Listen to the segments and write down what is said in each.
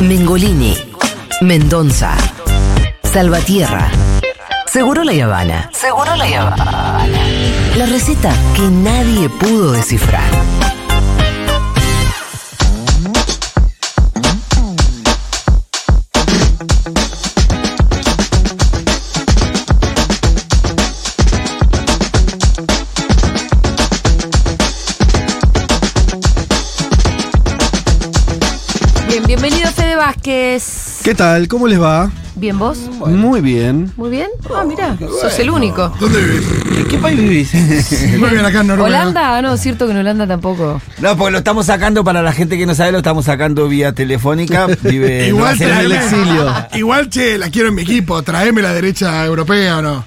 Mengolini, Mendonza, Salvatierra, Seguro la Habana. Seguro la Habana. La receta que nadie pudo descifrar. Vázquez. ¿Qué tal? ¿Cómo les va? ¿Bien vos? Muy bien. Muy bien. Ah, mira, sos el único. ¿En qué país vivís? Muy bien acá en Noruega. ¿Holanda? Ah, no, es cierto que en Holanda tampoco. no, porque lo estamos sacando para la gente que no sabe, lo estamos sacando vía telefónica. Vive en Igual, Nueva Zelanda. traeme- igual, che, la quiero en mi equipo. Traeme la derecha europea o no.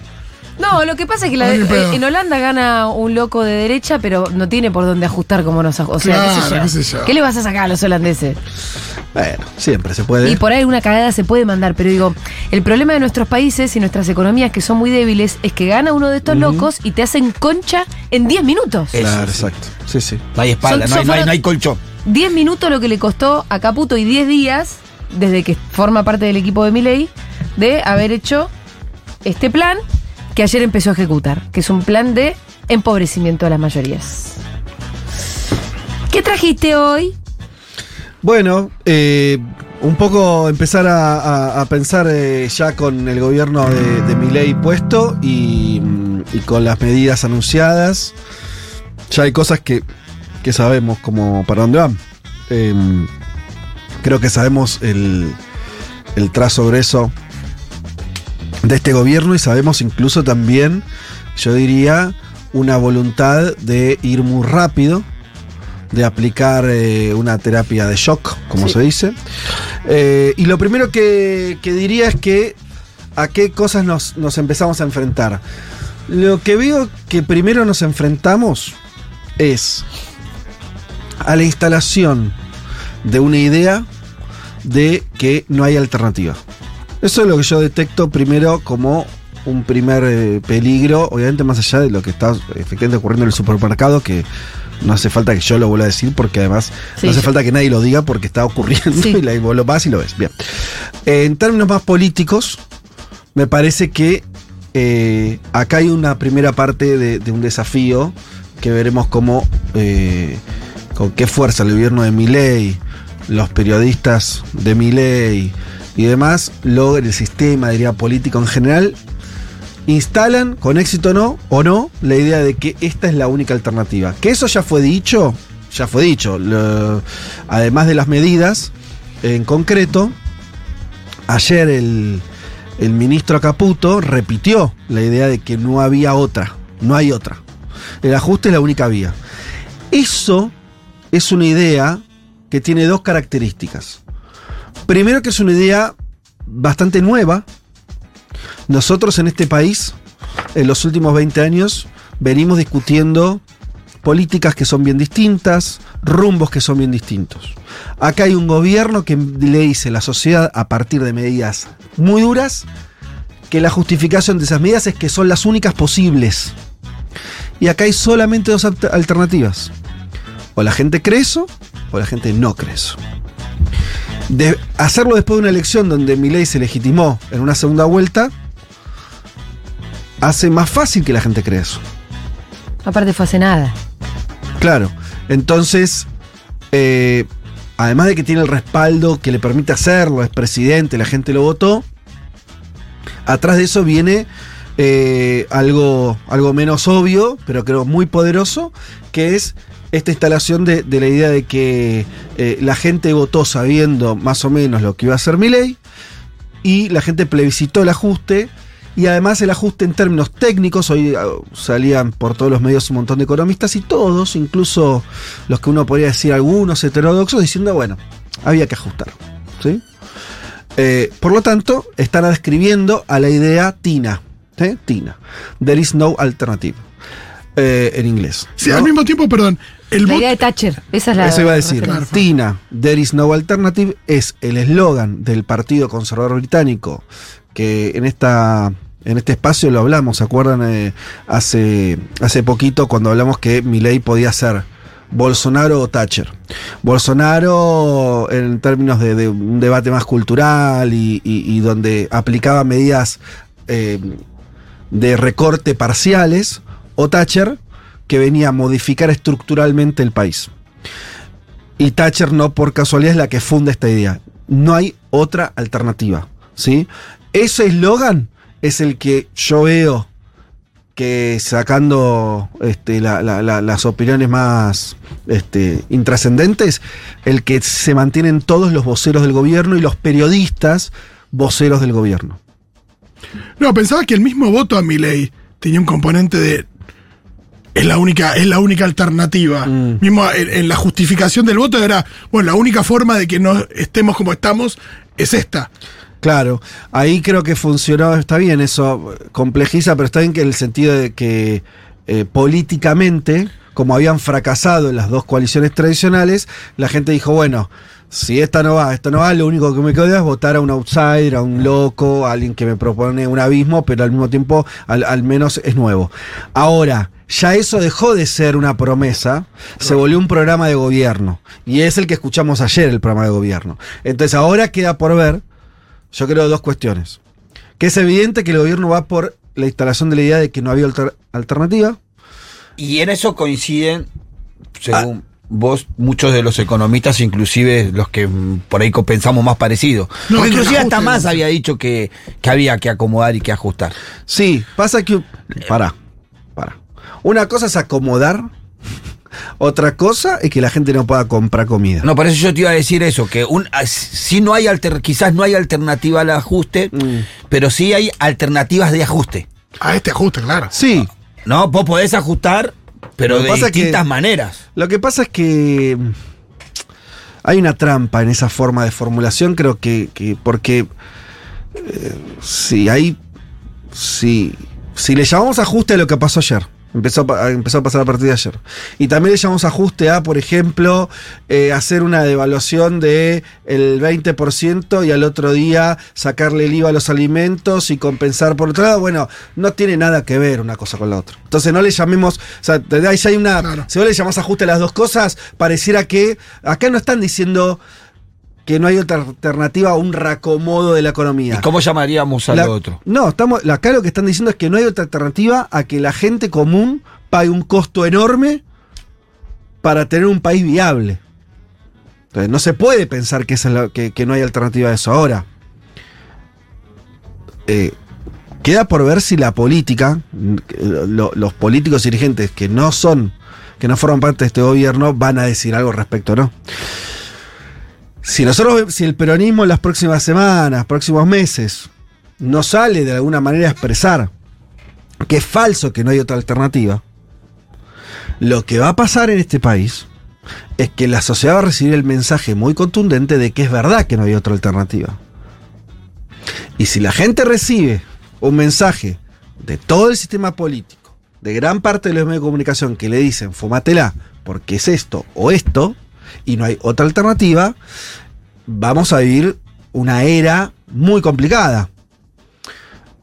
No, lo que pasa es que la- eh, en Holanda gana un loco de derecha, pero no tiene por dónde ajustar como nos O sea, qué, sé Claro, yo. qué sé yo. ¿Qué le vas a sacar a los holandeses? Bueno, siempre se puede. Y por ahí una cagada se puede mandar, pero digo, el problema de nuestros países y nuestras economías que son muy débiles es que gana uno de estos locos y te hacen concha en 10 minutos. Eso, Claro, sí. exacto. Sí, sí. No hay espalda, Son- no, hay, no, hay, no hay colchón. 10 minutos lo que le costó a Caputo y 10 días, desde que forma parte del equipo de Milei, de haber hecho este plan que ayer empezó a ejecutar, que es un plan de empobrecimiento de las mayorías. ¿Qué trajiste hoy? Bueno, eh, un poco empezar a, pensar eh, ya con el gobierno de, de Milei puesto y, mm, y con las medidas anunciadas. Ya hay cosas que, que sabemos como para dónde van. Em, creo que sabemos el, el trazo grueso de este gobierno y sabemos incluso también, yo diría, una voluntad de ir muy rápido, de aplicar eh, una terapia de shock, como Sí. se dice. Eh, y lo primero que, que diría es que a qué cosas nos, nos empezamos a enfrentar. Lo que veo que primero nos enfrentamos es a la instalación de una idea de que no hay alternativa. Eso es lo que yo detecto primero como un primer eh, peligro, obviamente más allá de lo que está efectivamente ocurriendo en el supermercado, que no hace falta que yo lo vuelva a decir, porque además Sí, no hace falta que nadie lo diga porque está ocurriendo Sí. y la- vos lo vas y lo ves. Bien. Eh, en términos más políticos, me parece que eh, acá hay una primera parte de, de un desafío que veremos cómo, eh, con qué fuerza el gobierno de Milei, los periodistas de Milei y demás, logra el sistema, diría, político en general, instalan, con éxito no, o no, la idea de que esta es la única alternativa. Que eso ya fue dicho, ya fue dicho. Lo- además de las medidas, en concreto, ayer el, el ministro Caputo repitió la idea de que no había otra, no hay otra. El ajuste es la única vía. Eso es una idea que tiene dos características. Primero que es una idea bastante nueva. Nosotros en este país, en los últimos 20 años, venimos discutiendo políticas que son bien distintas, rumbos que son bien distintos. Acá hay un gobierno que le dice a la sociedad a partir de medidas muy duras que la justificación de esas medidas es que son las únicas posibles. Y acá hay solamente dos alter- alternativas. O la gente cree eso, o la gente no cree eso. De hacerlo después de una elección donde Milei se legitimó en una segunda vuelta, hace más fácil que la gente crea eso. Aparte fue hace nada. Claro. Entonces, eh, además de que tiene el respaldo que le permite hacerlo, es presidente, la gente lo votó, atrás de eso viene eh, algo, algo menos obvio, pero creo muy poderoso, que es esta instalación de, de la idea de que eh, la gente votó sabiendo más o menos lo que iba a hacer mi ley y la gente plebiscitó el ajuste y además el ajuste en términos técnicos, hoy ah, salían por todos los medios un montón de economistas y todos, incluso los que uno podría decir algunos heterodoxos, diciendo, bueno, había que ajustar. ¿sí? Eh, por lo tanto, están describiendo a la idea TINA. ¿sí? TINA. There is no alternative. eh, en inglés. Sí, ¿no? al mismo tiempo, perdón. El La idea de Thatcher. Esa es la. Eso iba a decir. referencia. Tina, There is no alternative, es el eslogan del Partido Conservador Británico, que en esta. En este espacio lo hablamos, ¿se acuerdan? Eh, hace, hace poquito cuando hablamos que Milley podía ser Bolsonaro o Thatcher. Bolsonaro, en términos de, un debate más cultural y donde aplicaba medidas eh, de recorte parciales, o Thatcher, que venía a modificar estructuralmente el país. Y Thatcher no por casualidad es la que funda esta idea. No hay otra alternativa. ¿sí? Ese eslogan es el que yo veo que sacando este, la- la- la- las opiniones más este, intrascendentes, el que se mantienen todos los voceros del gobierno y los periodistas voceros del gobierno. No, pensaba que el mismo voto a mi ley tenía un componente de. Es la única, es la única alternativa. Mm. Mismo en, en la justificación del voto era, bueno, la única forma de que no estemos como estamos es esta. Claro, ahí creo que funcionó, está bien, eso complejiza, pero está bien que en el sentido de que eh, políticamente, como habían fracasado en las dos coaliciones tradicionales, la gente dijo, bueno, si esta no va, esta no va, lo único que me queda es votar a un outsider, a un loco, a alguien que me propone un abismo, pero al mismo tiempo al, al menos es nuevo. Ahora, ya eso dejó de ser una promesa, se volvió un programa de gobierno. Y es el que escuchamos ayer, el programa de gobierno. Entonces ahora queda por ver yo creo dos cuestiones. Que es evidente que el gobierno va por la instalación de la idea de que no había alter- alternativa. Y en eso coinciden, según vos, muchos de los economistas, inclusive los que mm, por ahí pensamos más parecido. No, inclusive hasta más había dicho que, que había que acomodar y que ajustar. Sí, pasa que... Para, para. Una cosa es acomodar, otra cosa es que la gente no pueda comprar comida. No, por eso yo te iba a decir eso, que un, ah, si no hay alter, quizás no hay alternativa al ajuste, Mm. pero sí hay alternativas de ajuste. A este ajuste, claro. Sí, No, vos podés ajustar, pero de que- distintas maneras. Lo que pasa es que mm, hay una trampa en esa forma de formulación, creo que, que porque eh, si hay, si, si le llamamos ajuste a lo que pasó ayer, empezó a, empezó a pasar a partir de ayer, y también le llamamos ajuste a, por ejemplo, eh, hacer una devaluación de el 20% y al otro día sacarle el IVA a los alimentos y compensar por otro lado, bueno, no tiene nada que ver una cosa con la otra. Entonces no le llamemos, o sea, de ahí hay una, Claro. si vos le llamás ajuste a las dos cosas, pareciera que acá no están diciendo que no hay otra alternativa a un reacomodo de la economía. ¿Y cómo llamaríamos al otro? No, estamos, acá lo que están diciendo es que no hay otra alternativa a que la gente común pague un costo enorme para tener un país viable. Entonces, no se puede pensar que, esa es la- que, que no hay alternativa a eso. Ahora, eh, queda por ver si la política, lo- los políticos dirigentes que no son, que no forman parte de este gobierno, van a decir algo al respecto, ¿no? Si nosotros, si el peronismo en las próximas semanas, próximos meses, no sale de alguna manera a expresar que es falso que no hay otra alternativa, lo que va a pasar en este país es que la sociedad va a recibir el mensaje muy contundente de que es verdad que no hay otra alternativa. Y si la gente recibe un mensaje de todo el sistema político, de gran parte de los medios de comunicación que le dicen, fumátela, porque es esto o esto, y no hay otra alternativa, vamos a vivir una era muy complicada.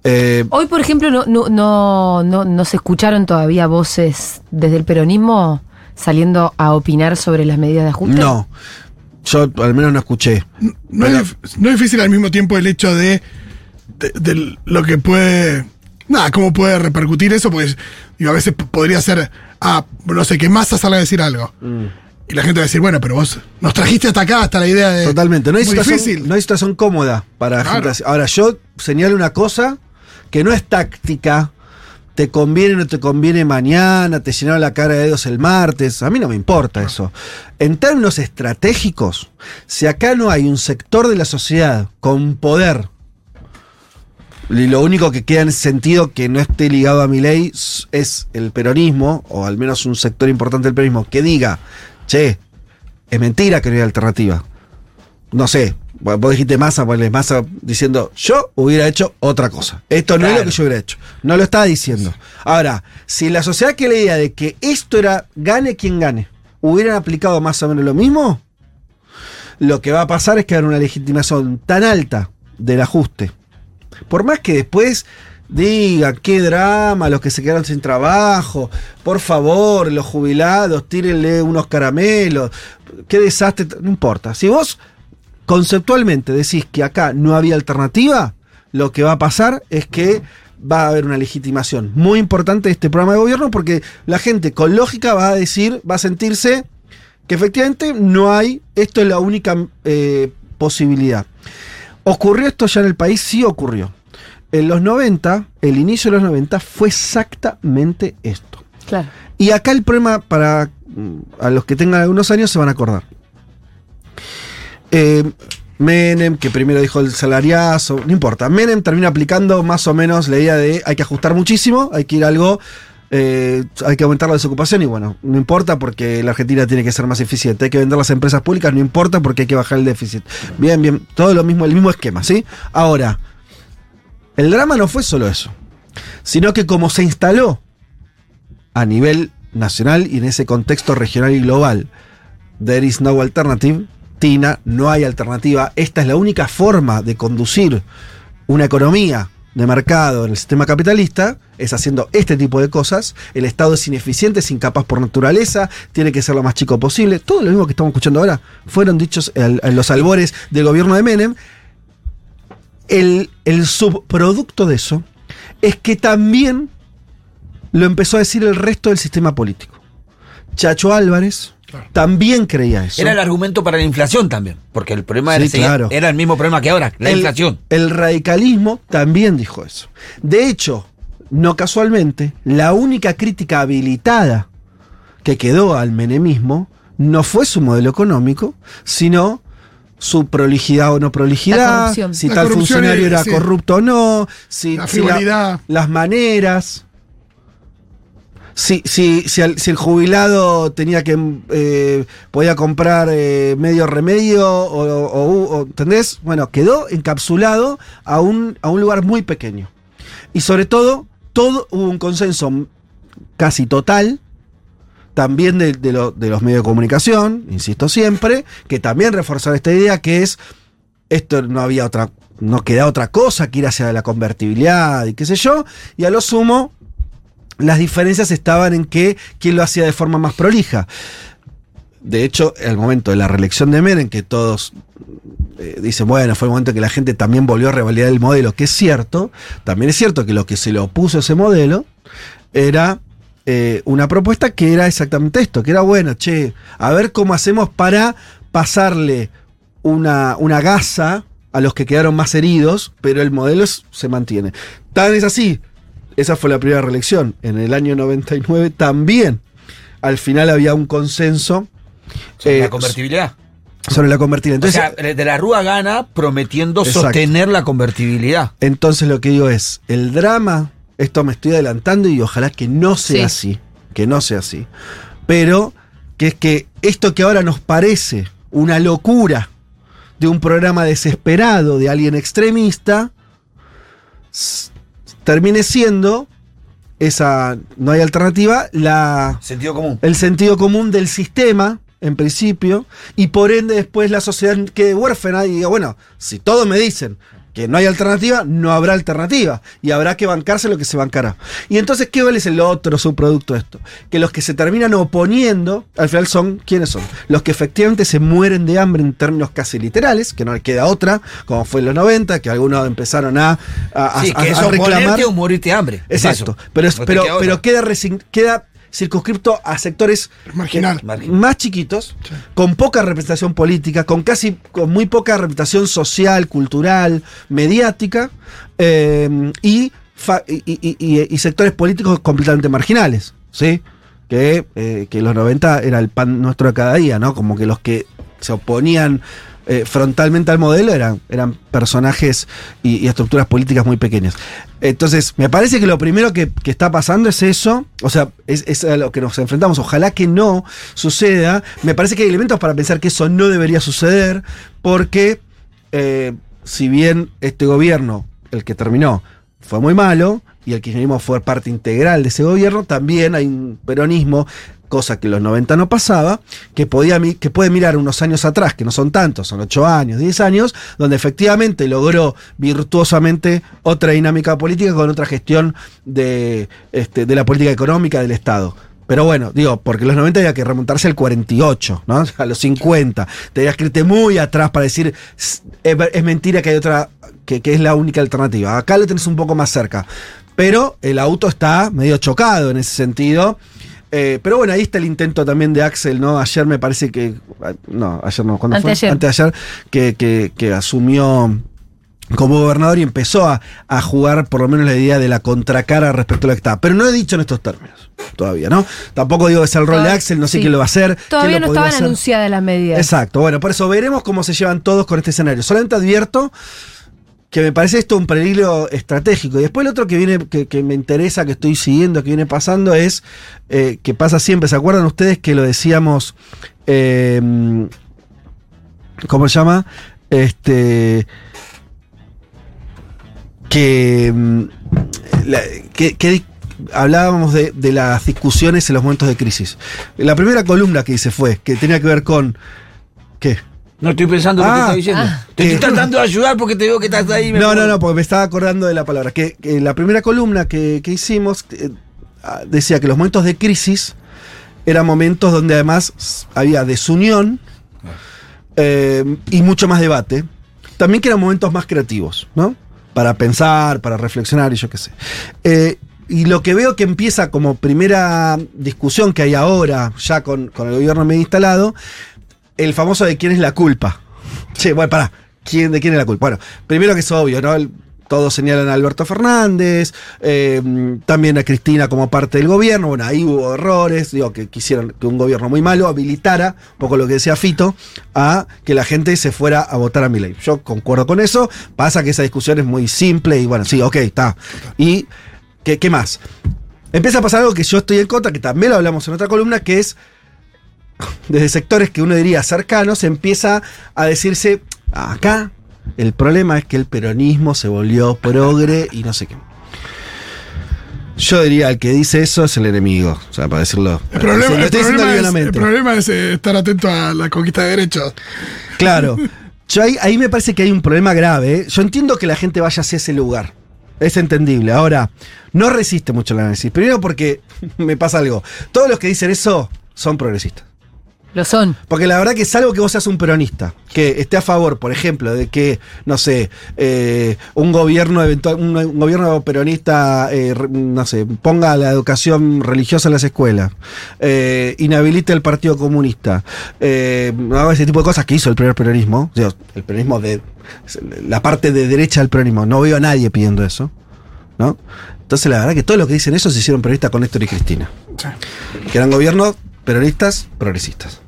Eh, Hoy, por ejemplo, no, no, no, no, no se escucharon todavía voces desde el peronismo saliendo a opinar sobre las medidas de ajuste. no, yo al menos no escuché. No, es, no es difícil al mismo tiempo el hecho de, de, de lo que puede. Nada, cómo puede repercutir eso, pues digo, a veces podría ser, ah, no sé, que Massa salga a decir algo. Y la gente va a decir, bueno, pero vos nos trajiste hasta acá, hasta la idea de. Totalmente, no hay, situación, difícil. no hay situación cómoda para la Claro. gente. así. Ahora, yo señalo una cosa que no es táctica. Te conviene o no te conviene mañana, te llenaron la cara de dedos el martes. A mí no me importa eso. En términos estratégicos, si acá no hay un sector de la sociedad con poder, y lo único que queda en ese sentido que no esté ligado a mi ley es el peronismo, o al menos un sector importante del peronismo, que diga, che, es mentira que no hay alternativa. No sé, vos dijiste masa, ponle masa diciendo, yo hubiera hecho otra cosa. Esto no es lo que yo hubiera hecho. No lo estaba diciendo. Ahora, si la sociedad que la idea de que esto era gane quien gane, hubieran aplicado más o menos lo mismo, lo que va a pasar es que habrá una legitimación tan alta del ajuste. Por más que después diga qué drama, los que se quedaron sin trabajo, por favor, los jubilados, tírenle unos caramelos, qué desastre, no importa. Si vos conceptualmente decís que acá no había alternativa, lo que va a pasar es que va a haber una legitimación muy importante de este programa de gobierno porque la gente con lógica va a decir, va a sentirse que efectivamente no hay, esto es la única eh, posibilidad. ¿Ocurrió esto ya en el país? Sí ocurrió. En los 90, el inicio de los 90 fue exactamente esto. Claro. Y acá el problema para mm, a los que tengan algunos años se van a acordar. Eh, Menem, que primero dijo el salariazo, no importa. Menem termina aplicando más o menos la idea de hay que ajustar muchísimo, hay que ir a algo, eh, hay que aumentar la desocupación y bueno, no importa porque la Argentina tiene que ser más eficiente, hay que vender las empresas públicas, no importa porque hay que bajar el déficit. Bien, bien, todo lo mismo, el mismo esquema, ¿sí? Ahora, el drama no fue solo eso, sino que como se instaló a nivel nacional y en ese contexto regional y global, there is no alternative, Tina, no hay alternativa, esta es la única forma de conducir una economía de mercado en el sistema capitalista, es haciendo este tipo de cosas, el Estado es ineficiente, es incapaz por naturaleza, tiene que ser lo más chico posible, todo lo mismo que estamos escuchando ahora fueron dichos en, los albores del gobierno de Menem, el, el subproducto de eso es que también lo empezó a decir el resto del sistema político. Chacho Álvarez Claro. también creía eso. Era el argumento para la inflación también, porque el problema era, Sí, ese- claro. era el mismo problema que ahora, la el, inflación. El radicalismo también dijo eso. De hecho, no casualmente, la única crítica habilitada que quedó al menemismo no fue su modelo económico, sino su prolijidad o no prolijidad, si La tal funcionario era sí. corrupto o no, si, La si la- frivolidad. las maneras. Si, si, si, el, si el jubilado tenía que eh, podía comprar eh, medio remedio o, o- o- ¿entendés? Bueno, quedó encapsulado a un, a un lugar muy pequeño. Y sobre todo, todo hubo un consenso casi total, también de, de lo- de los medios de comunicación, insisto siempre, que también reforzaron esta idea que es esto no había otra, no queda otra cosa que ir hacia la convertibilidad y qué sé yo, y a lo sumo, las diferencias estaban en que quién lo hacía de forma más prolija. De hecho, el momento de la reelección de Menem, que todos eh, dicen, bueno, fue el momento en que la gente también volvió a revalidar el modelo, que es cierto, también es cierto que lo que se le opuso a ese modelo era eh, una propuesta que era exactamente esto, que era bueno, che, a ver cómo hacemos para pasarle una, una gasa a los que quedaron más heridos, pero el modelo es- se mantiene. Tan es así, esa fue la primera reelección. En el año 99 también, al final había un consenso Sobre eh, la convertibilidad. sobre la convertibilidad. Entonces, o sea, de la Rúa gana prometiendo Exacto. sostener la convertibilidad. Entonces lo que digo es, el drama, esto me estoy adelantando y ojalá que no sea Sí. así, que no sea así. Pero que es que esto que ahora nos parece una locura de un programa desesperado de alguien extremista, termine siendo esa, no hay alternativa, la, Sentido común. el sentido común del sistema, en principio, y por ende después la sociedad quede huérfana y diga, bueno, si todos me dicen que no hay alternativa, no habrá alternativa, y habrá que bancarse lo que se bancará. Y entonces, ¿qué es el otro subproducto de esto? Que los que se terminan oponiendo, al final son, ¿quiénes son? Los que efectivamente se mueren de hambre en términos casi literales, que no le queda otra, como fue en los 90, que algunos empezaron a, a, Sí, a- que a es reclamar. o morirte de hambre. Exacto. Pero, es- No pero, queda otra. pero queda, queda circunscripto a sectores Marginal. Más chiquitos, con poca representación política, con casi con muy poca representación social, cultural, mediática, eh, y, fa- y, y- y- y sectores políticos completamente marginales, ¿sí? Que, eh, que en los 90 era el pan nuestro de cada día, ¿no? Como que los que se oponían eh, frontalmente al modelo eran, eran personajes y, estructuras políticas muy pequeñas. Entonces, me parece que lo primero que, que está pasando es eso, o sea, es, es a lo que nos enfrentamos. Ojalá que no suceda. Me parece que hay elementos para pensar que eso no debería suceder, porque eh, si bien este gobierno, el que terminó, fue muy malo, y el kirchnerismo fue parte integral de ese gobierno, también hay un peronismo cosa que en los 90 no pasaba, que, podía, que puede mirar unos años atrás, que no son tantos, son 8 años, 10 años, donde efectivamente logró virtuosamente otra dinámica política con otra gestión de, este, de la política económica del Estado. Pero bueno, digo, porque en los 90 había que remontarse al 48, ¿no? A los 50. Tenías que irte muy atrás para decir, "S- es, es mentira que hay otra, que, que es la única alternativa. Acá lo tenés un poco más cerca. Pero el auto está medio chocado en ese sentido. Eh, pero bueno, ahí está el intento también de Axel, ¿no? Ayer me parece que. No, ayer no, ¿cuándo Anteayer. fue? Anteayer, que, que, que asumió como gobernador y empezó a, a jugar por lo menos la idea de la contracara respecto a lo que está. Pero no he dicho en estos términos todavía, ¿no? Tampoco digo que es el rol de Axel, no sé sí. quién lo va a hacer. Todavía no estaban anunciadas las medidas. Exacto, bueno, por eso veremos cómo se llevan todos con este escenario. Solamente advierto que me parece esto un peligro estratégico. Y después el otro que viene, que, me interesa, que estoy siguiendo, que viene pasando, es eh, que pasa siempre. ¿Se acuerdan ustedes que lo decíamos? eh, ¿Cómo se llama? Este. Que. la- que, que hablábamos de, de las discusiones en los momentos de crisis. La primera columna que hice fue que tenía que ver con. ¿Qué? No estoy pensando lo Ah. que estás diciendo. Ah. Te estoy ¿Qué? tratando de ayudar porque te veo que estás ahí. me No, no, acuerdo. no, porque me estaba acordando de la palabra. Que, que la primera columna que, que hicimos eh, ah, decía que los momentos de crisis eran momentos donde además había desunión eh, y mucho más debate. También que eran momentos más creativos, ¿no? Para pensar, para reflexionar y yo qué sé. Eh, y lo que veo que empieza como primera discusión que hay ahora, ya con, con el gobierno medio instalado, el famoso de quién es la culpa. Che, bueno, pará. ¿Quién, ¿De quién es la culpa? Bueno, primero que es obvio, ¿no? Todos señalan a Alberto Fernández, eh, también a Cristina como parte del gobierno. Bueno, ahí hubo errores, digo, que quisieron que un gobierno muy malo habilitara, un poco lo que decía Fito, a que la gente se fuera a votar a Milei. Yo concuerdo con eso, pasa que esa discusión es muy simple y bueno, sí, ok, está. Y, ¿qué, qué más? Empieza a pasar algo que yo estoy en contra, que también lo hablamos en otra columna, que es desde sectores que uno diría cercanos, empieza a decirse, acá el problema es que el peronismo se volvió progre y no sé qué. Yo diría, el que dice eso es el enemigo, o sea, para decirlo. El problema, el es, el livianamente. problema es, eh, estar atento a la conquista de derechos. Claro. Yo ahí, ahí me parece que hay un problema grave. ¿eh? Yo entiendo que la gente vaya hacia ese lugar. Es entendible. Ahora, no resiste mucho el análisis. Primero porque me pasa algo. Todos los que dicen eso son progresistas. Lo son. Porque la verdad que salvo que vos seas un peronista, que esté a favor, por ejemplo, de que, no sé, eh, un gobierno eventual, un, un gobierno peronista, eh, no sé, ponga la educación religiosa en las escuelas, eh, inhabilite el Partido Comunista, eh, haga ese tipo de cosas que hizo el primer peronismo, o sea, el peronismo de la parte de derecha del peronismo, no veo a nadie pidiendo eso, ¿no? Entonces la verdad que todos los que dicen eso se hicieron peronistas con Néstor y Cristina que eran gobiernos peronistas progresistas.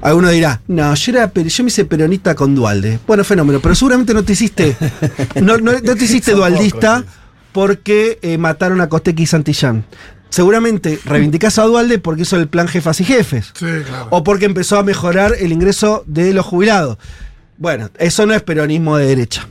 Alguno dirá, no, yo, era, yo me hice peronista con Dualde. Bueno, fenómeno, pero seguramente no te hiciste, no, no- no te hiciste dualdista porque eh, mataron a Costequi y Santillán. Seguramente reivindicás a Dualde porque hizo el plan jefas y jefes. Sí, claro. O porque empezó a mejorar el ingreso de los jubilados. Bueno, eso no es peronismo de derecha.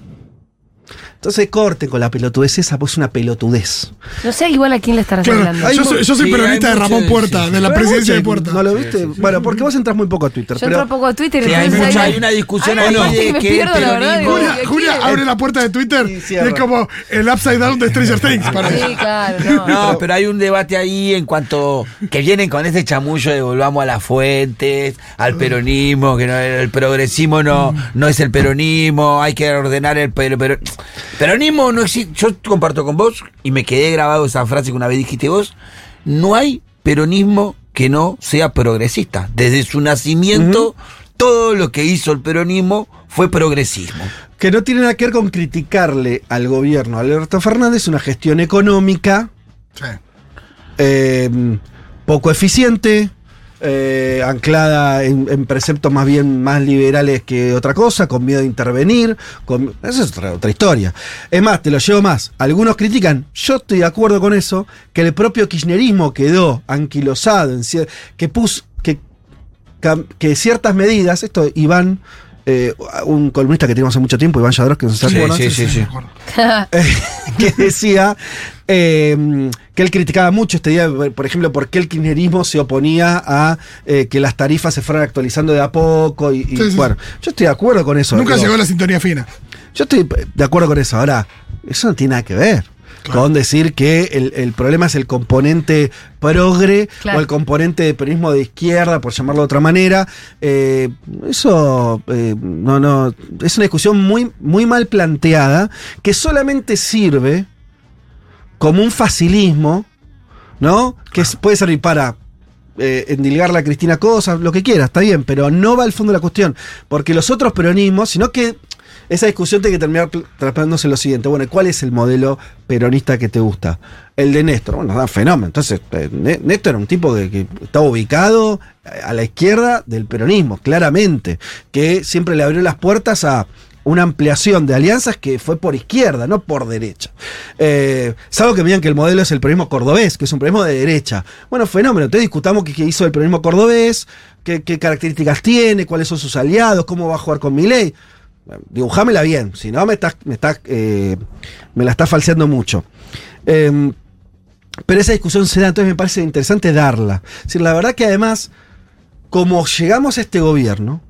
Entonces corten con la pelotudez esa, pues es una pelotudez. No sé igual a quién le estarás Claro, hablando. Yo soy, yo soy sí, peronista de Ramón de- Puerta, sí, de la presidencia de Puerta. ¿No lo viste? bueno, porque vos entras muy poco a Twitter. Yo pero entro poco a Twitter y hay, mucha- hay una discusión ahí no, de me que pierdo, el la verdad, peronismo- digo, Julia, abre la puerta de Twitter y es como el upside down de Stranger Things para Sí, claro, no. No, pero hay un debate ahí en cuanto que vienen con ese chamullo de volvamos a las fuentes, al peronismo, que no, el progresismo no, no es el peronismo, hay que ordenar el pero, pero- peronismo no existe. Yo comparto con vos y me quedé grabado esa frase que una vez dijiste vos. No hay peronismo que no sea progresista. Desde su nacimiento, todo lo que hizo el peronismo fue progresismo. que no tiene nada que ver con criticarle al gobierno Alberto Fernández una gestión económica Sí. eh, poco eficiente, eh, anclada en, en preceptos más bien más liberales que otra cosa, con miedo de intervenir. Con, esa es otra, otra historia. Es más, te lo llevo más. Algunos critican, yo estoy de acuerdo con eso, que el propio kirchnerismo quedó anquilosado, en que puso, que, que ciertas medidas, esto Iván, eh, un columnista que tenemos hace mucho tiempo, Iván Yadros, que no se Sí, sí, sí, sí. acuerdo. que decía Eh, que él criticaba mucho este día, por ejemplo, por qué el kirchnerismo se oponía a eh, que las tarifas se fueran actualizando de a poco. Y, y, Sí, sí, bueno, yo estoy de acuerdo con eso. Nunca digo, llegó a la sintonía fina. Yo estoy de acuerdo con eso. Ahora, eso no tiene nada que ver. Claro. Con decir que el, el problema es el componente progre Claro. o el componente de peronismo de izquierda, por llamarlo de otra manera. Eh, eso eh, no, no. Es una discusión muy, muy mal planteada que solamente sirve como un facilismo, ¿no? Que puede servir para eh, endilgarle a Cristina cosas, lo que quiera, está bien, pero no va al fondo de la cuestión. Porque los otros peronismos, sino que esa discusión tiene que terminar tratándose lo siguiente. Bueno, ¿cuál es el modelo peronista que te gusta? El de Néstor. Bueno, da fenómeno. Entonces, eh, Né- Néstor era un tipo que, que estaba ubicado a la izquierda del peronismo, claramente, que siempre le abrió las puertas a una ampliación de alianzas que fue por izquierda, no por derecha. Eh, salvo que me digan que el modelo es el peronismo cordobés, que es un peronismo de derecha. Bueno, fenómeno. Entonces discutamos qué, hizo el peronismo cordobés, qué, características tiene, cuáles son sus aliados, cómo va a jugar con mi ley. Dibujámela bien, si no me estás, me estás, eh, me la está falseando mucho. Em, pero esa discusión se da, entonces me parece interesante darla. Es la verdad que además, como llegamos a este gobierno,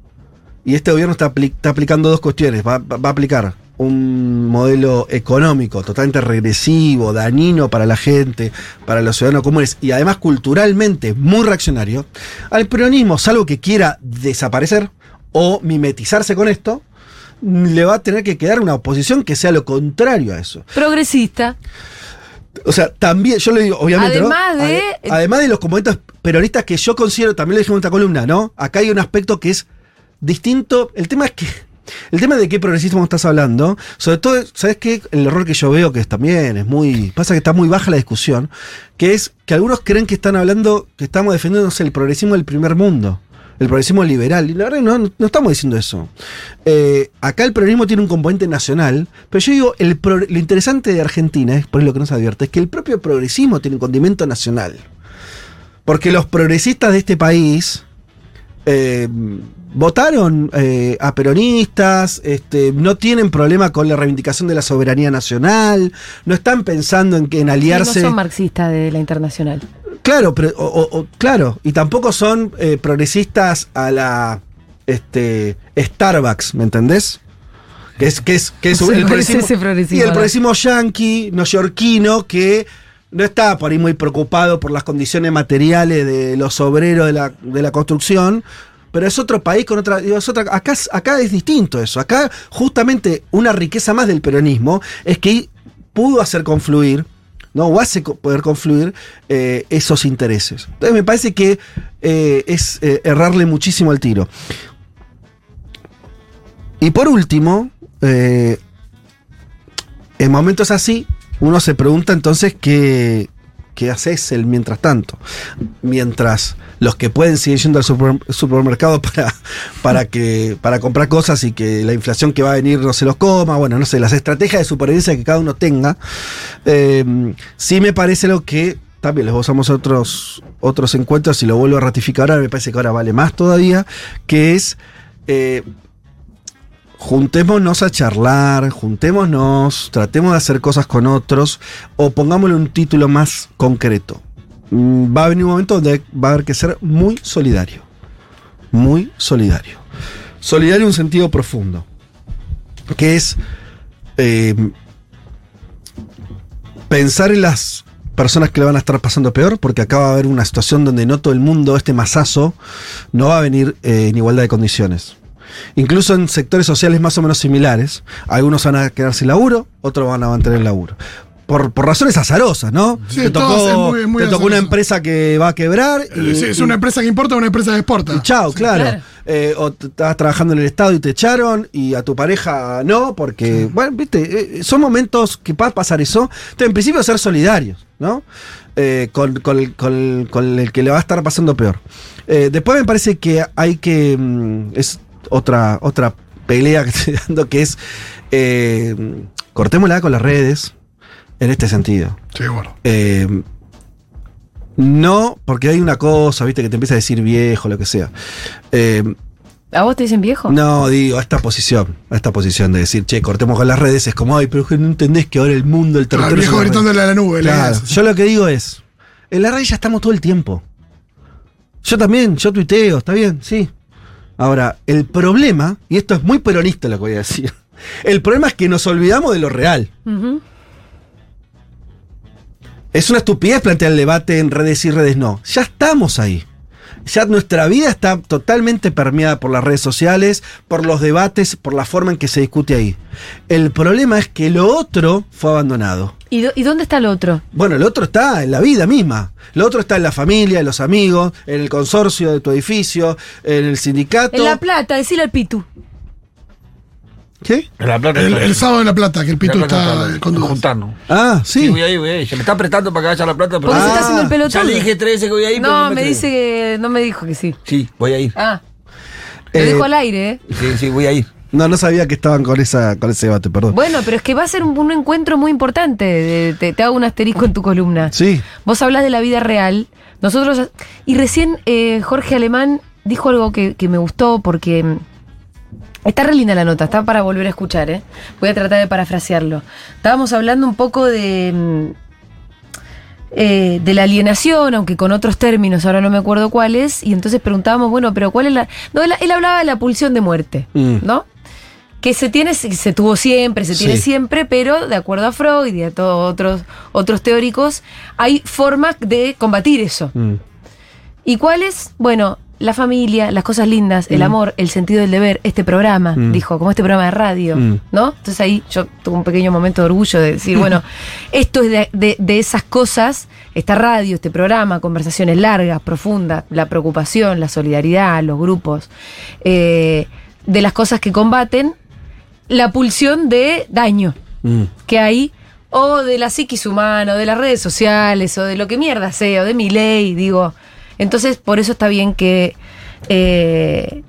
y este gobierno está, apli- está aplicando dos cuestiones, va, va- va a aplicar un modelo económico totalmente regresivo, dañino para la gente, para los ciudadanos comunes, y además culturalmente muy reaccionario, al peronismo, salvo que quiera desaparecer o mimetizarse con esto, le va a tener que quedar una oposición que sea lo contrario a eso. Progresista. O sea, también, yo le digo, obviamente. ¿no? Además de- Ade- Además de los componentes peronistas que yo considero, también lo dijimos en esta columna, ¿no? Acá hay un aspecto que es distinto. El tema es que. El tema de qué progresismo estás hablando, sobre todo, ¿sabes qué? El error que yo veo, que es también es muy. Pasa que está muy baja la discusión, que es que algunos creen que están hablando, que estamos defendiendo el progresismo del primer mundo, el progresismo liberal. Y la verdad, no, no estamos diciendo eso. Eh, acá el peronismo tiene un componente nacional, pero yo digo, el lo interesante de Argentina, es por lo que nos advierte, es que el propio progresismo tiene un condimento nacional. Porque los progresistas de este país eh, votaron eh, a peronistas, este, no tienen problema con la reivindicación de la soberanía nacional, no están pensando en, que- en No aliarse. son marxistas de la internacional. Claro, pero, o- o- o- claro, y tampoco son eh, progresistas a la este, Starbucks, ¿me entendés? Que es, que es, que es No el es progresismo, y el ¿no? progresismo yanqui, neoyorquino, que no está por ahí muy preocupado por las condiciones materiales de los obreros de la, de la construcción, pero es otro país con otra, es otra acá, acá es distinto eso. Acá justamente una riqueza más del peronismo es que pudo hacer confluir, ¿no? O hace poder confluir eh, esos intereses. Entonces me parece que eh, es eh, errarle muchísimo al tiro. Y por último, en momentos así, uno se pregunta entonces qué, qué haces el mientras tanto. Mientras los que pueden seguir yendo al super- supermercado para, para, que, para comprar cosas y que la inflación que va a venir no se los coma, bueno, no sé, las estrategias de supervivencia que cada uno tenga, eh, sí me parece lo que también les usamos otros, otros encuentros y lo vuelvo a ratificar ahora, me parece que ahora vale más todavía, que es... eh, juntémonos a charlar, juntémonos, tratemos de hacer cosas con otros o pongámosle un título más concreto. Mm, Va a venir un momento donde va a haber que ser muy solidario. Muy solidario. Solidario en un sentido profundo. Que es eh, pensar en las personas que le van a estar pasando peor, porque acá va a haber una situación donde no todo el mundo, este masazo, no va a venir eh, en igualdad de condiciones. Incluso en sectores sociales más o menos similares, algunos van a quedar sin laburo, otros van a mantener el laburo. Por, por razones azarosas, ¿no? Sí, te todo es tocó, muy- muy te tocó una empresa que va a quebrar y, Eh, sí, es y- una empresa que importa o una empresa que exporta. y chao, claro. claro. Eh, o estabas trabajando en el Estado y te echaron y a tu pareja no, porque, bueno, viste, eh, son momentos que va a pasar eso. Entonces, en principio, ser solidarios, ¿no? Eh, con, con el, con el- con el que le va a estar pasando peor. Eh, después me parece que hay que. mm, es otra, otra pelea que estoy dando, que es. Eh, cortémosla con las redes en este sentido. Sí, bueno. Eh, no, porque hay una cosa, viste, que te empieza a decir viejo, lo que sea. Eh, ¿A vos te dicen viejo? No, digo, a esta posición, a esta posición de decir, che, cortemos con las redes, es como, ay, pero es que no entendés que ahora el mundo, el Claro, el territorio... viejo son las redes". gritándole a la nube. Claro, yo lo que digo es, en la red ya estamos todo el tiempo. Yo también, yo tuiteo, está bien, sí. Ahora, el problema, y esto es muy peronista lo que voy a decir, el problema es que nos olvidamos de lo real. Es una estupidez plantear el debate en redes y redes no. Ya estamos ahí. Ya nuestra vida está totalmente permeada por las redes sociales, por los debates, por la forma en que se discute ahí. El problema es que lo otro fue abandonado. ¿Y, do- y dónde está el otro? Bueno, el otro está en la vida misma. Lo otro está en la familia, en los amigos, en el consorcio de tu edificio, en el sindicato. En La Plata, decirle al Pitu. ¿Qué? En la plata El, sábado en La Plata, que el plata está con dudas. juntarnos. Ah, Sí, sí. voy ahí, voy ahí. Se me está apretando para que vaya a la plata. Pero ¿Por qué se Ah, está haciendo el pelotudo? ya le dije tres veces que voy a ir, pero No, no me dice que. No me dijo que sí. Sí, voy a ir. Ah. Lo Eh, dijo al aire, ¿eh? Sí, sí, voy a ir. No, no sabía que estaban con, esa, con ese debate, perdón. Bueno, pero es que va a ser un, un encuentro muy importante. de- Te, te hago un asterisco en tu columna. Sí. Vos hablas de la vida real. Nosotros. Y recién eh, Jorge Alemán dijo algo que, que me gustó porque. Está re linda la nota, está para volver a escuchar, ¿eh? Voy a tratar de parafrasearlo. Estábamos hablando un poco de. mm, eh, de la alienación, aunque con otros términos, ahora no me acuerdo cuáles, y entonces preguntábamos, bueno, pero ¿cuál es la...? No, él, él hablaba de la pulsión de muerte, Mm. ¿no? Que se tiene, se se tuvo siempre, se tiene Sí. siempre, pero de acuerdo a Freud y a todos otros, otros teóricos, hay formas de combatir eso. Mm. ¿Y cuáles? Bueno, la familia, las cosas lindas, el amor, el sentido del deber, este programa, Mm. dijo, como este programa de radio, Mm. ¿no? Entonces ahí yo tuve un pequeño momento de orgullo de decir, bueno, esto es de, de- de esas cosas, esta radio, este programa, conversaciones largas, profundas, la preocupación, la solidaridad, los grupos, eh, de las cosas que combaten la pulsión de daño Mm. que hay, o de la psiquis humana, o de las redes sociales, o de lo que mierda sea, o de mi ley, digo. Entonces, por eso está bien que, eh,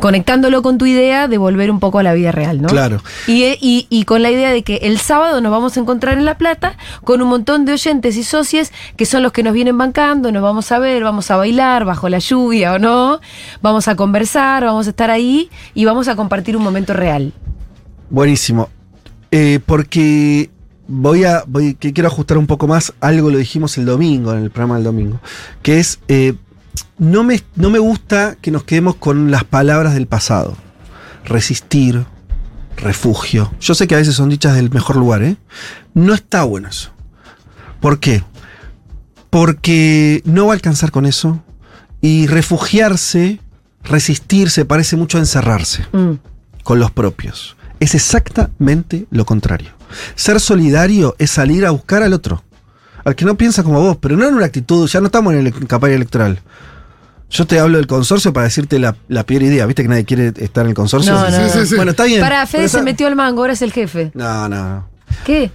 conectándolo con tu idea, de volver un poco a la vida real, ¿no? Claro. Y, y- y con la idea de que el sábado nos vamos a encontrar en La Plata con un montón de oyentes y socios que son los que nos vienen bancando, nos vamos a ver, vamos a bailar bajo la lluvia o no, vamos a conversar, vamos a estar ahí y vamos a compartir un momento real. Buenísimo. Eh, porque voy a. Voy, que quiero ajustar un poco más. Algo lo dijimos el domingo, en el programa del domingo. Que es. eh, no, me, no me gusta que nos quedemos con las palabras del pasado. Resistir, refugio. Yo sé que a veces son dichas del mejor lugar, ¿eh? No está bueno eso. ¿Por qué? Porque no va a alcanzar con eso. Y refugiarse, resistirse, parece mucho encerrarse Mm. con los propios. Es exactamente lo contrario. Ser solidario es salir a buscar al otro. Al que no piensa como vos, pero no en una actitud, ya no estamos en, el, en campaña electoral. Yo te hablo del consorcio para decirte la, la peor idea. ¿Viste que nadie quiere estar en el consorcio? No, no, Sí, sí, sí. Bueno, está bien. Para, Fede se metió al mango, ahora es el jefe. No, no. ¿Qué?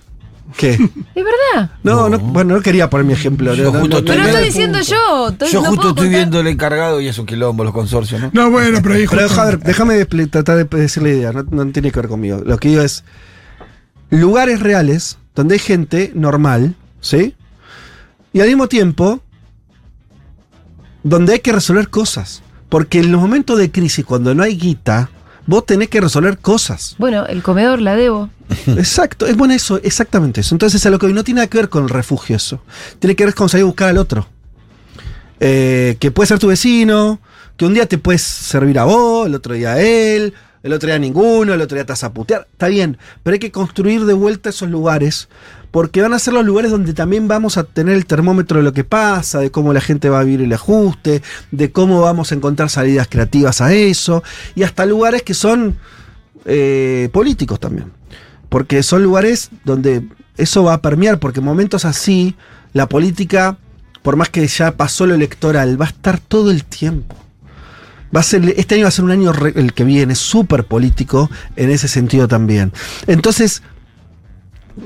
¿Qué? ¿Es verdad? No, no, bueno, no quería poner mi ejemplo. Yo no, justo no, estoy Pero estoy diciendo yo. estoy- Yo no justo estoy contar- viendo el encargado y es un quilombo los consorcios, ¿no? No, bueno, pero ahí Pero justo- Javier, déjame de tratar de decir la idea, no, no tiene que ver conmigo. Lo que digo es lugares reales donde hay gente normal, ¿sí? Y al mismo tiempo donde hay que resolver cosas. Porque en los momentos de crisis, cuando no hay guita, vos tenés que resolver cosas. Bueno, el comedor la debo. Exacto, es bueno eso, exactamente eso. Entonces, a lo que hoy no tiene nada que ver con el refugio eso. Tiene que ver con salir a buscar al otro. Eh, que puede ser tu vecino, que un día te puedes servir a vos, el otro día a él, el otro día ninguno, el otro día vas a. Está bien, pero hay que construir de vuelta esos lugares, porque van a ser los lugares donde también vamos a tener el termómetro de lo que pasa, de cómo la gente va a vivir el ajuste, de cómo vamos a encontrar salidas creativas a eso, y hasta lugares que son eh, políticos también. Porque son lugares donde eso va a permear, porque en momentos así, la política, por más que ya pasó lo electoral, va a estar todo el tiempo. Va a ser, este año va a ser un año, re- el que viene, súper político en ese sentido también. Entonces,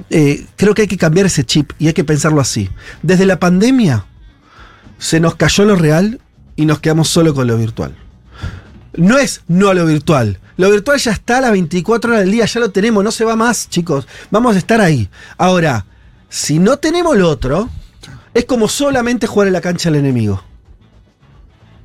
eh, creo que hay que cambiar ese chip y hay que pensarlo así. Desde la pandemia, se nos cayó lo real y nos quedamos solo con lo virtual. No es no a lo virtual. Lo virtual ya está a las 24 horas del día, ya lo tenemos, no se va más, chicos. Vamos a estar ahí. Ahora, si no tenemos lo otro, es como solamente jugar en la cancha al enemigo.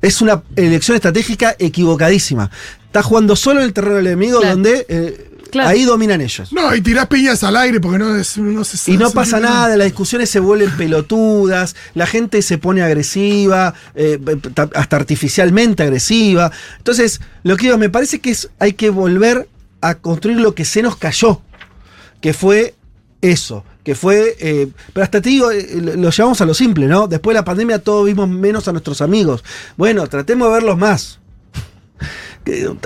Es una elección estratégica equivocadísima. Está jugando solo en el terreno del enemigo Claro. donde eh, Claro. ahí dominan ellos. No, y tirás piñas al aire porque no, es, no se Y no pasa nada, las discusiones se vuelven pelotudas, la gente se pone agresiva, eh, ta- hasta artificialmente agresiva. Entonces, lo que digo, me parece que es, hay que volver a construir lo que se nos cayó, que fue eso, que fue, eh, pero hasta te digo, eh, lo llevamos a lo simple, ¿no? Después de la pandemia todos vimos menos a nuestros amigos. Bueno, tratemos de verlos más.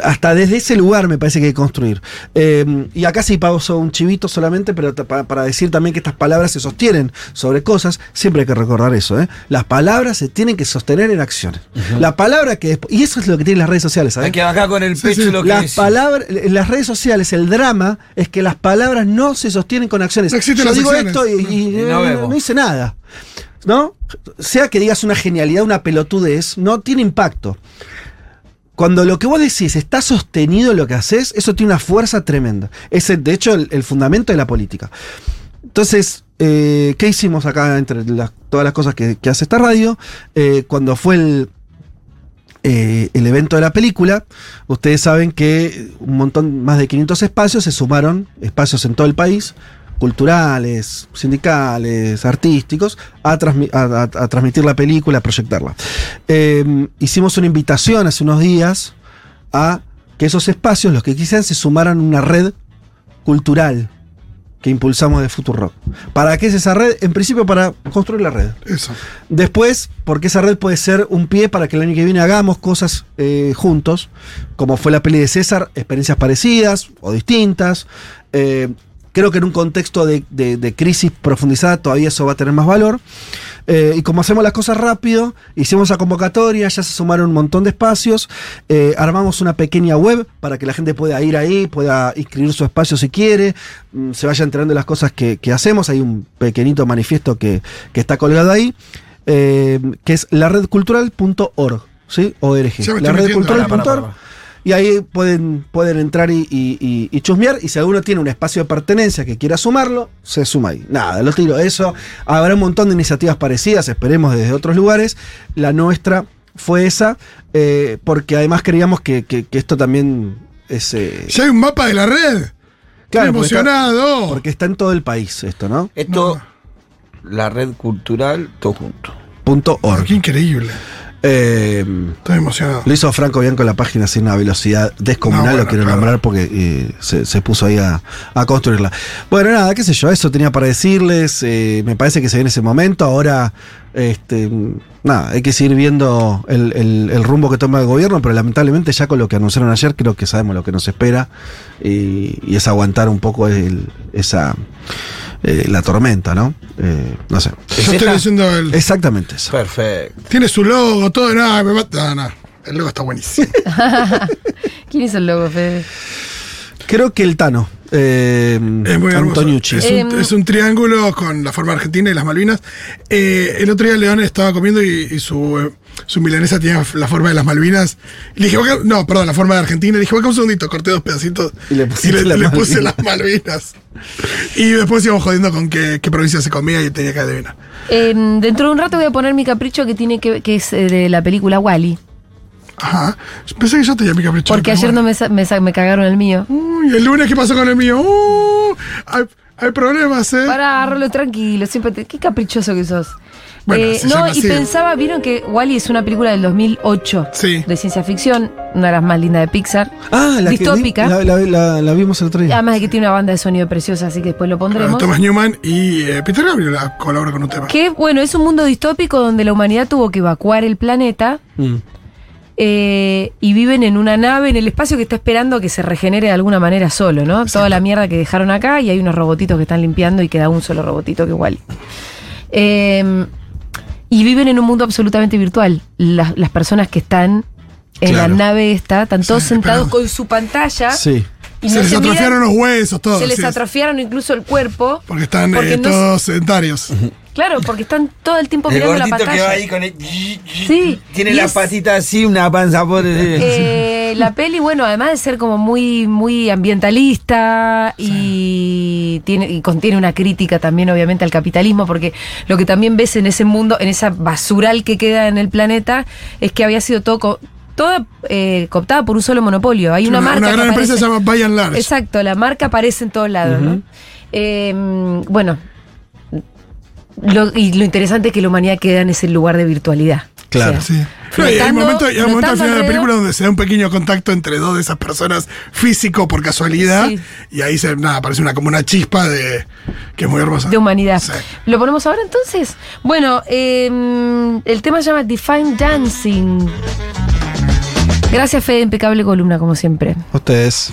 Hasta desde ese lugar me parece que hay que construir. Eh, y acá sí paso un chivito solamente, pero para decir también que estas palabras se sostienen sobre cosas, siempre hay que recordar eso. ¿eh? Las palabras se tienen que sostener en acciones. La palabra que... Y eso es lo que tienen las redes sociales, ¿sabes? Hay que bajar con el pecho sí. lo que Las palabras, en las redes sociales, el drama es que las palabras no se sostienen con acciones. No Yo las digo acciones. esto y, y- Y no no, vemos. no hice nada. ¿No? Sea que digas una genialidad, una pelotudez, no tiene impacto. Cuando lo que vos decís está sostenido en lo que haces, eso tiene una fuerza tremenda. Es, de hecho, el, fundamento de la política. Entonces, eh, ¿qué hicimos acá entre todas las cosas que, que hace esta radio? Eh, cuando fue el, eh, el evento de la película, ustedes saben que un montón, más de 500 espacios se sumaron, espacios en todo el país, culturales, sindicales, artísticos, a, transmi- a- a- a transmitir la película, a proyectarla. Eh, hicimos una invitación hace unos días a que esos espacios, los que quisieran, se sumaran a una red cultural que impulsamos de Futurock. ¿Para qué es esa red? En principio para construir la red. Eso. Después, porque esa red puede ser un pie para que el año que viene hagamos cosas eh, juntos, como fue la peli de César, experiencias parecidas o distintas. Eh, creo que en un contexto de, de- de crisis profundizada todavía eso va a tener más valor. Eh, y como hacemos las cosas rápido, hicimos la convocatoria, ya se sumaron un montón de espacios, eh, armamos una pequeña web para que la gente pueda ir ahí, pueda inscribir su espacio si quiere, mm, se vaya enterando de las cosas que, que hacemos. Hay un pequeñito manifiesto que, que está colgado ahí, eh, que es laredcultural.org. ¿Sí? ORG. La red metiendo. cultural Para, para, punto org. para. Y ahí pueden, pueden entrar y, y, y- y chusmear. Y si alguno tiene un espacio de pertenencia que quiera sumarlo, se suma ahí. Nada, lo tiro. Eso. Habrá un montón de iniciativas parecidas, esperemos desde otros lugares. La nuestra fue esa, eh, porque además creíamos que, que- que esto también es. eh, Ya hay un mapa de la red. claro, Estoy porque está- emocionado. porque está en todo el país esto, ¿no? Esto, la red cultural, todo junto. Punto org. qué increíble. Eh, Estoy emocionado. Lo hizo Franco Bianco en la página sin una velocidad descomunal, No, bueno, lo quiero claro. nombrar porque eh, se, se puso ahí a, a construirla. Bueno, nada, qué sé yo, eso tenía para decirles. eh, me parece que se viene ese momento. Ahora, este, nada, hay que seguir viendo el, el- el rumbo que toma el gobierno, pero lamentablemente ya con lo que anunciaron ayer, creo que sabemos lo que nos espera y, y es aguantar un poco el- esa eh, la tormenta, ¿no? Eh, no sé. ¿Es Yo estoy diciendo el. Exactamente eso. Perfecto. Tiene su logo, todo. No, me mata. No. El logo está buenísimo. ¿Quién hizo el logo, Fede? Creo que el Tano. Eh, Es muy hermoso. Antoniucci. Es un, Em, es un triángulo con la forma argentina y las Malvinas. Eh, el otro día León estaba comiendo y, y su, eh, su milanesa tenía la forma de las Malvinas. Y le dije, no, perdón, la forma de Argentina. Le dije, "Boca, un segundito, corté dos pedacitos Y le puse las Malvinas. Y después íbamos jodiendo con qué, qué provincia se comía y tenía que adivinar. Eh, dentro de un rato voy a poner mi capricho que tiene que, que es eh, de la película Wally. Ajá. Pensé que yo tenía mi capricho. Porque ayer bueno. no me, sa- me, sa- me cagaron el mío. Uy, el lunes, ¿qué pasó con el mío? Uh, hay, hay problemas, ¿eh? Pará, Rolo, tranquilo. Siempre te- qué caprichoso que sos. Bueno, Eh, no, y así. pensaba, vieron que Wally es una película del 2008 Sí. de ciencia ficción, una de las más lindas de Pixar. Ah, la distópica. Que la, la- la- la vimos el otro día. Además de que tiene una banda de sonido preciosa, así que después lo pondremos. Thomas Newman y eh, Peter Gabriel ah, colaboran con un tema. Que bueno, es un mundo distópico donde la humanidad tuvo que evacuar el planeta Mm. Eh, y viven en una nave en el espacio que está esperando a que se regenere de alguna manera solo, ¿no? Toda la mierda que dejaron acá y hay unos robotitos que están limpiando y queda un solo robotito que igual. Eh, y viven en un mundo absolutamente virtual. Las, las personas que están en Claro. la nave esta, están todos Sí, sentados con su pantalla. Sí. y se no les se miran, atrofiaron los huesos, todos. se les sí. atrofiaron incluso el cuerpo. Porque están porque eh, no se- todos sedentarios. Claro, porque están todo el tiempo El mirando la gordito que pantalla. va ahí con el... Sí, Tiene y la es- patita así, una panza por... Eh, la peli, bueno, además de ser como muy, muy ambientalista y, tiene, y contiene una crítica también, obviamente, al capitalismo, porque lo que también ves en ese mundo, en esa basural que queda en el planeta, es que había sido todo. co- Toda eh, cooptada por un solo monopolio. Hay una, una, marca. una que gran empresa se llama and Large. Exacto, la marca aparece en todos lados, ¿no? Eh, bueno, lo- y lo interesante es que la humanidad queda en ese lugar de virtualidad. Claro. Sí. No, y hay un flotando- momento, hay un momento al flotando final de la película donde se da un pequeño contacto entre dos de esas personas físico por casualidad Sí. y ahí se nada, aparece una como una chispa de que es muy hermosa. de humanidad. Sí. ¿Lo ponemos ahora entonces? Bueno, eh, el tema se llama Define Dancing. Gracias, Fede, impecable columna, como siempre. Ustedes.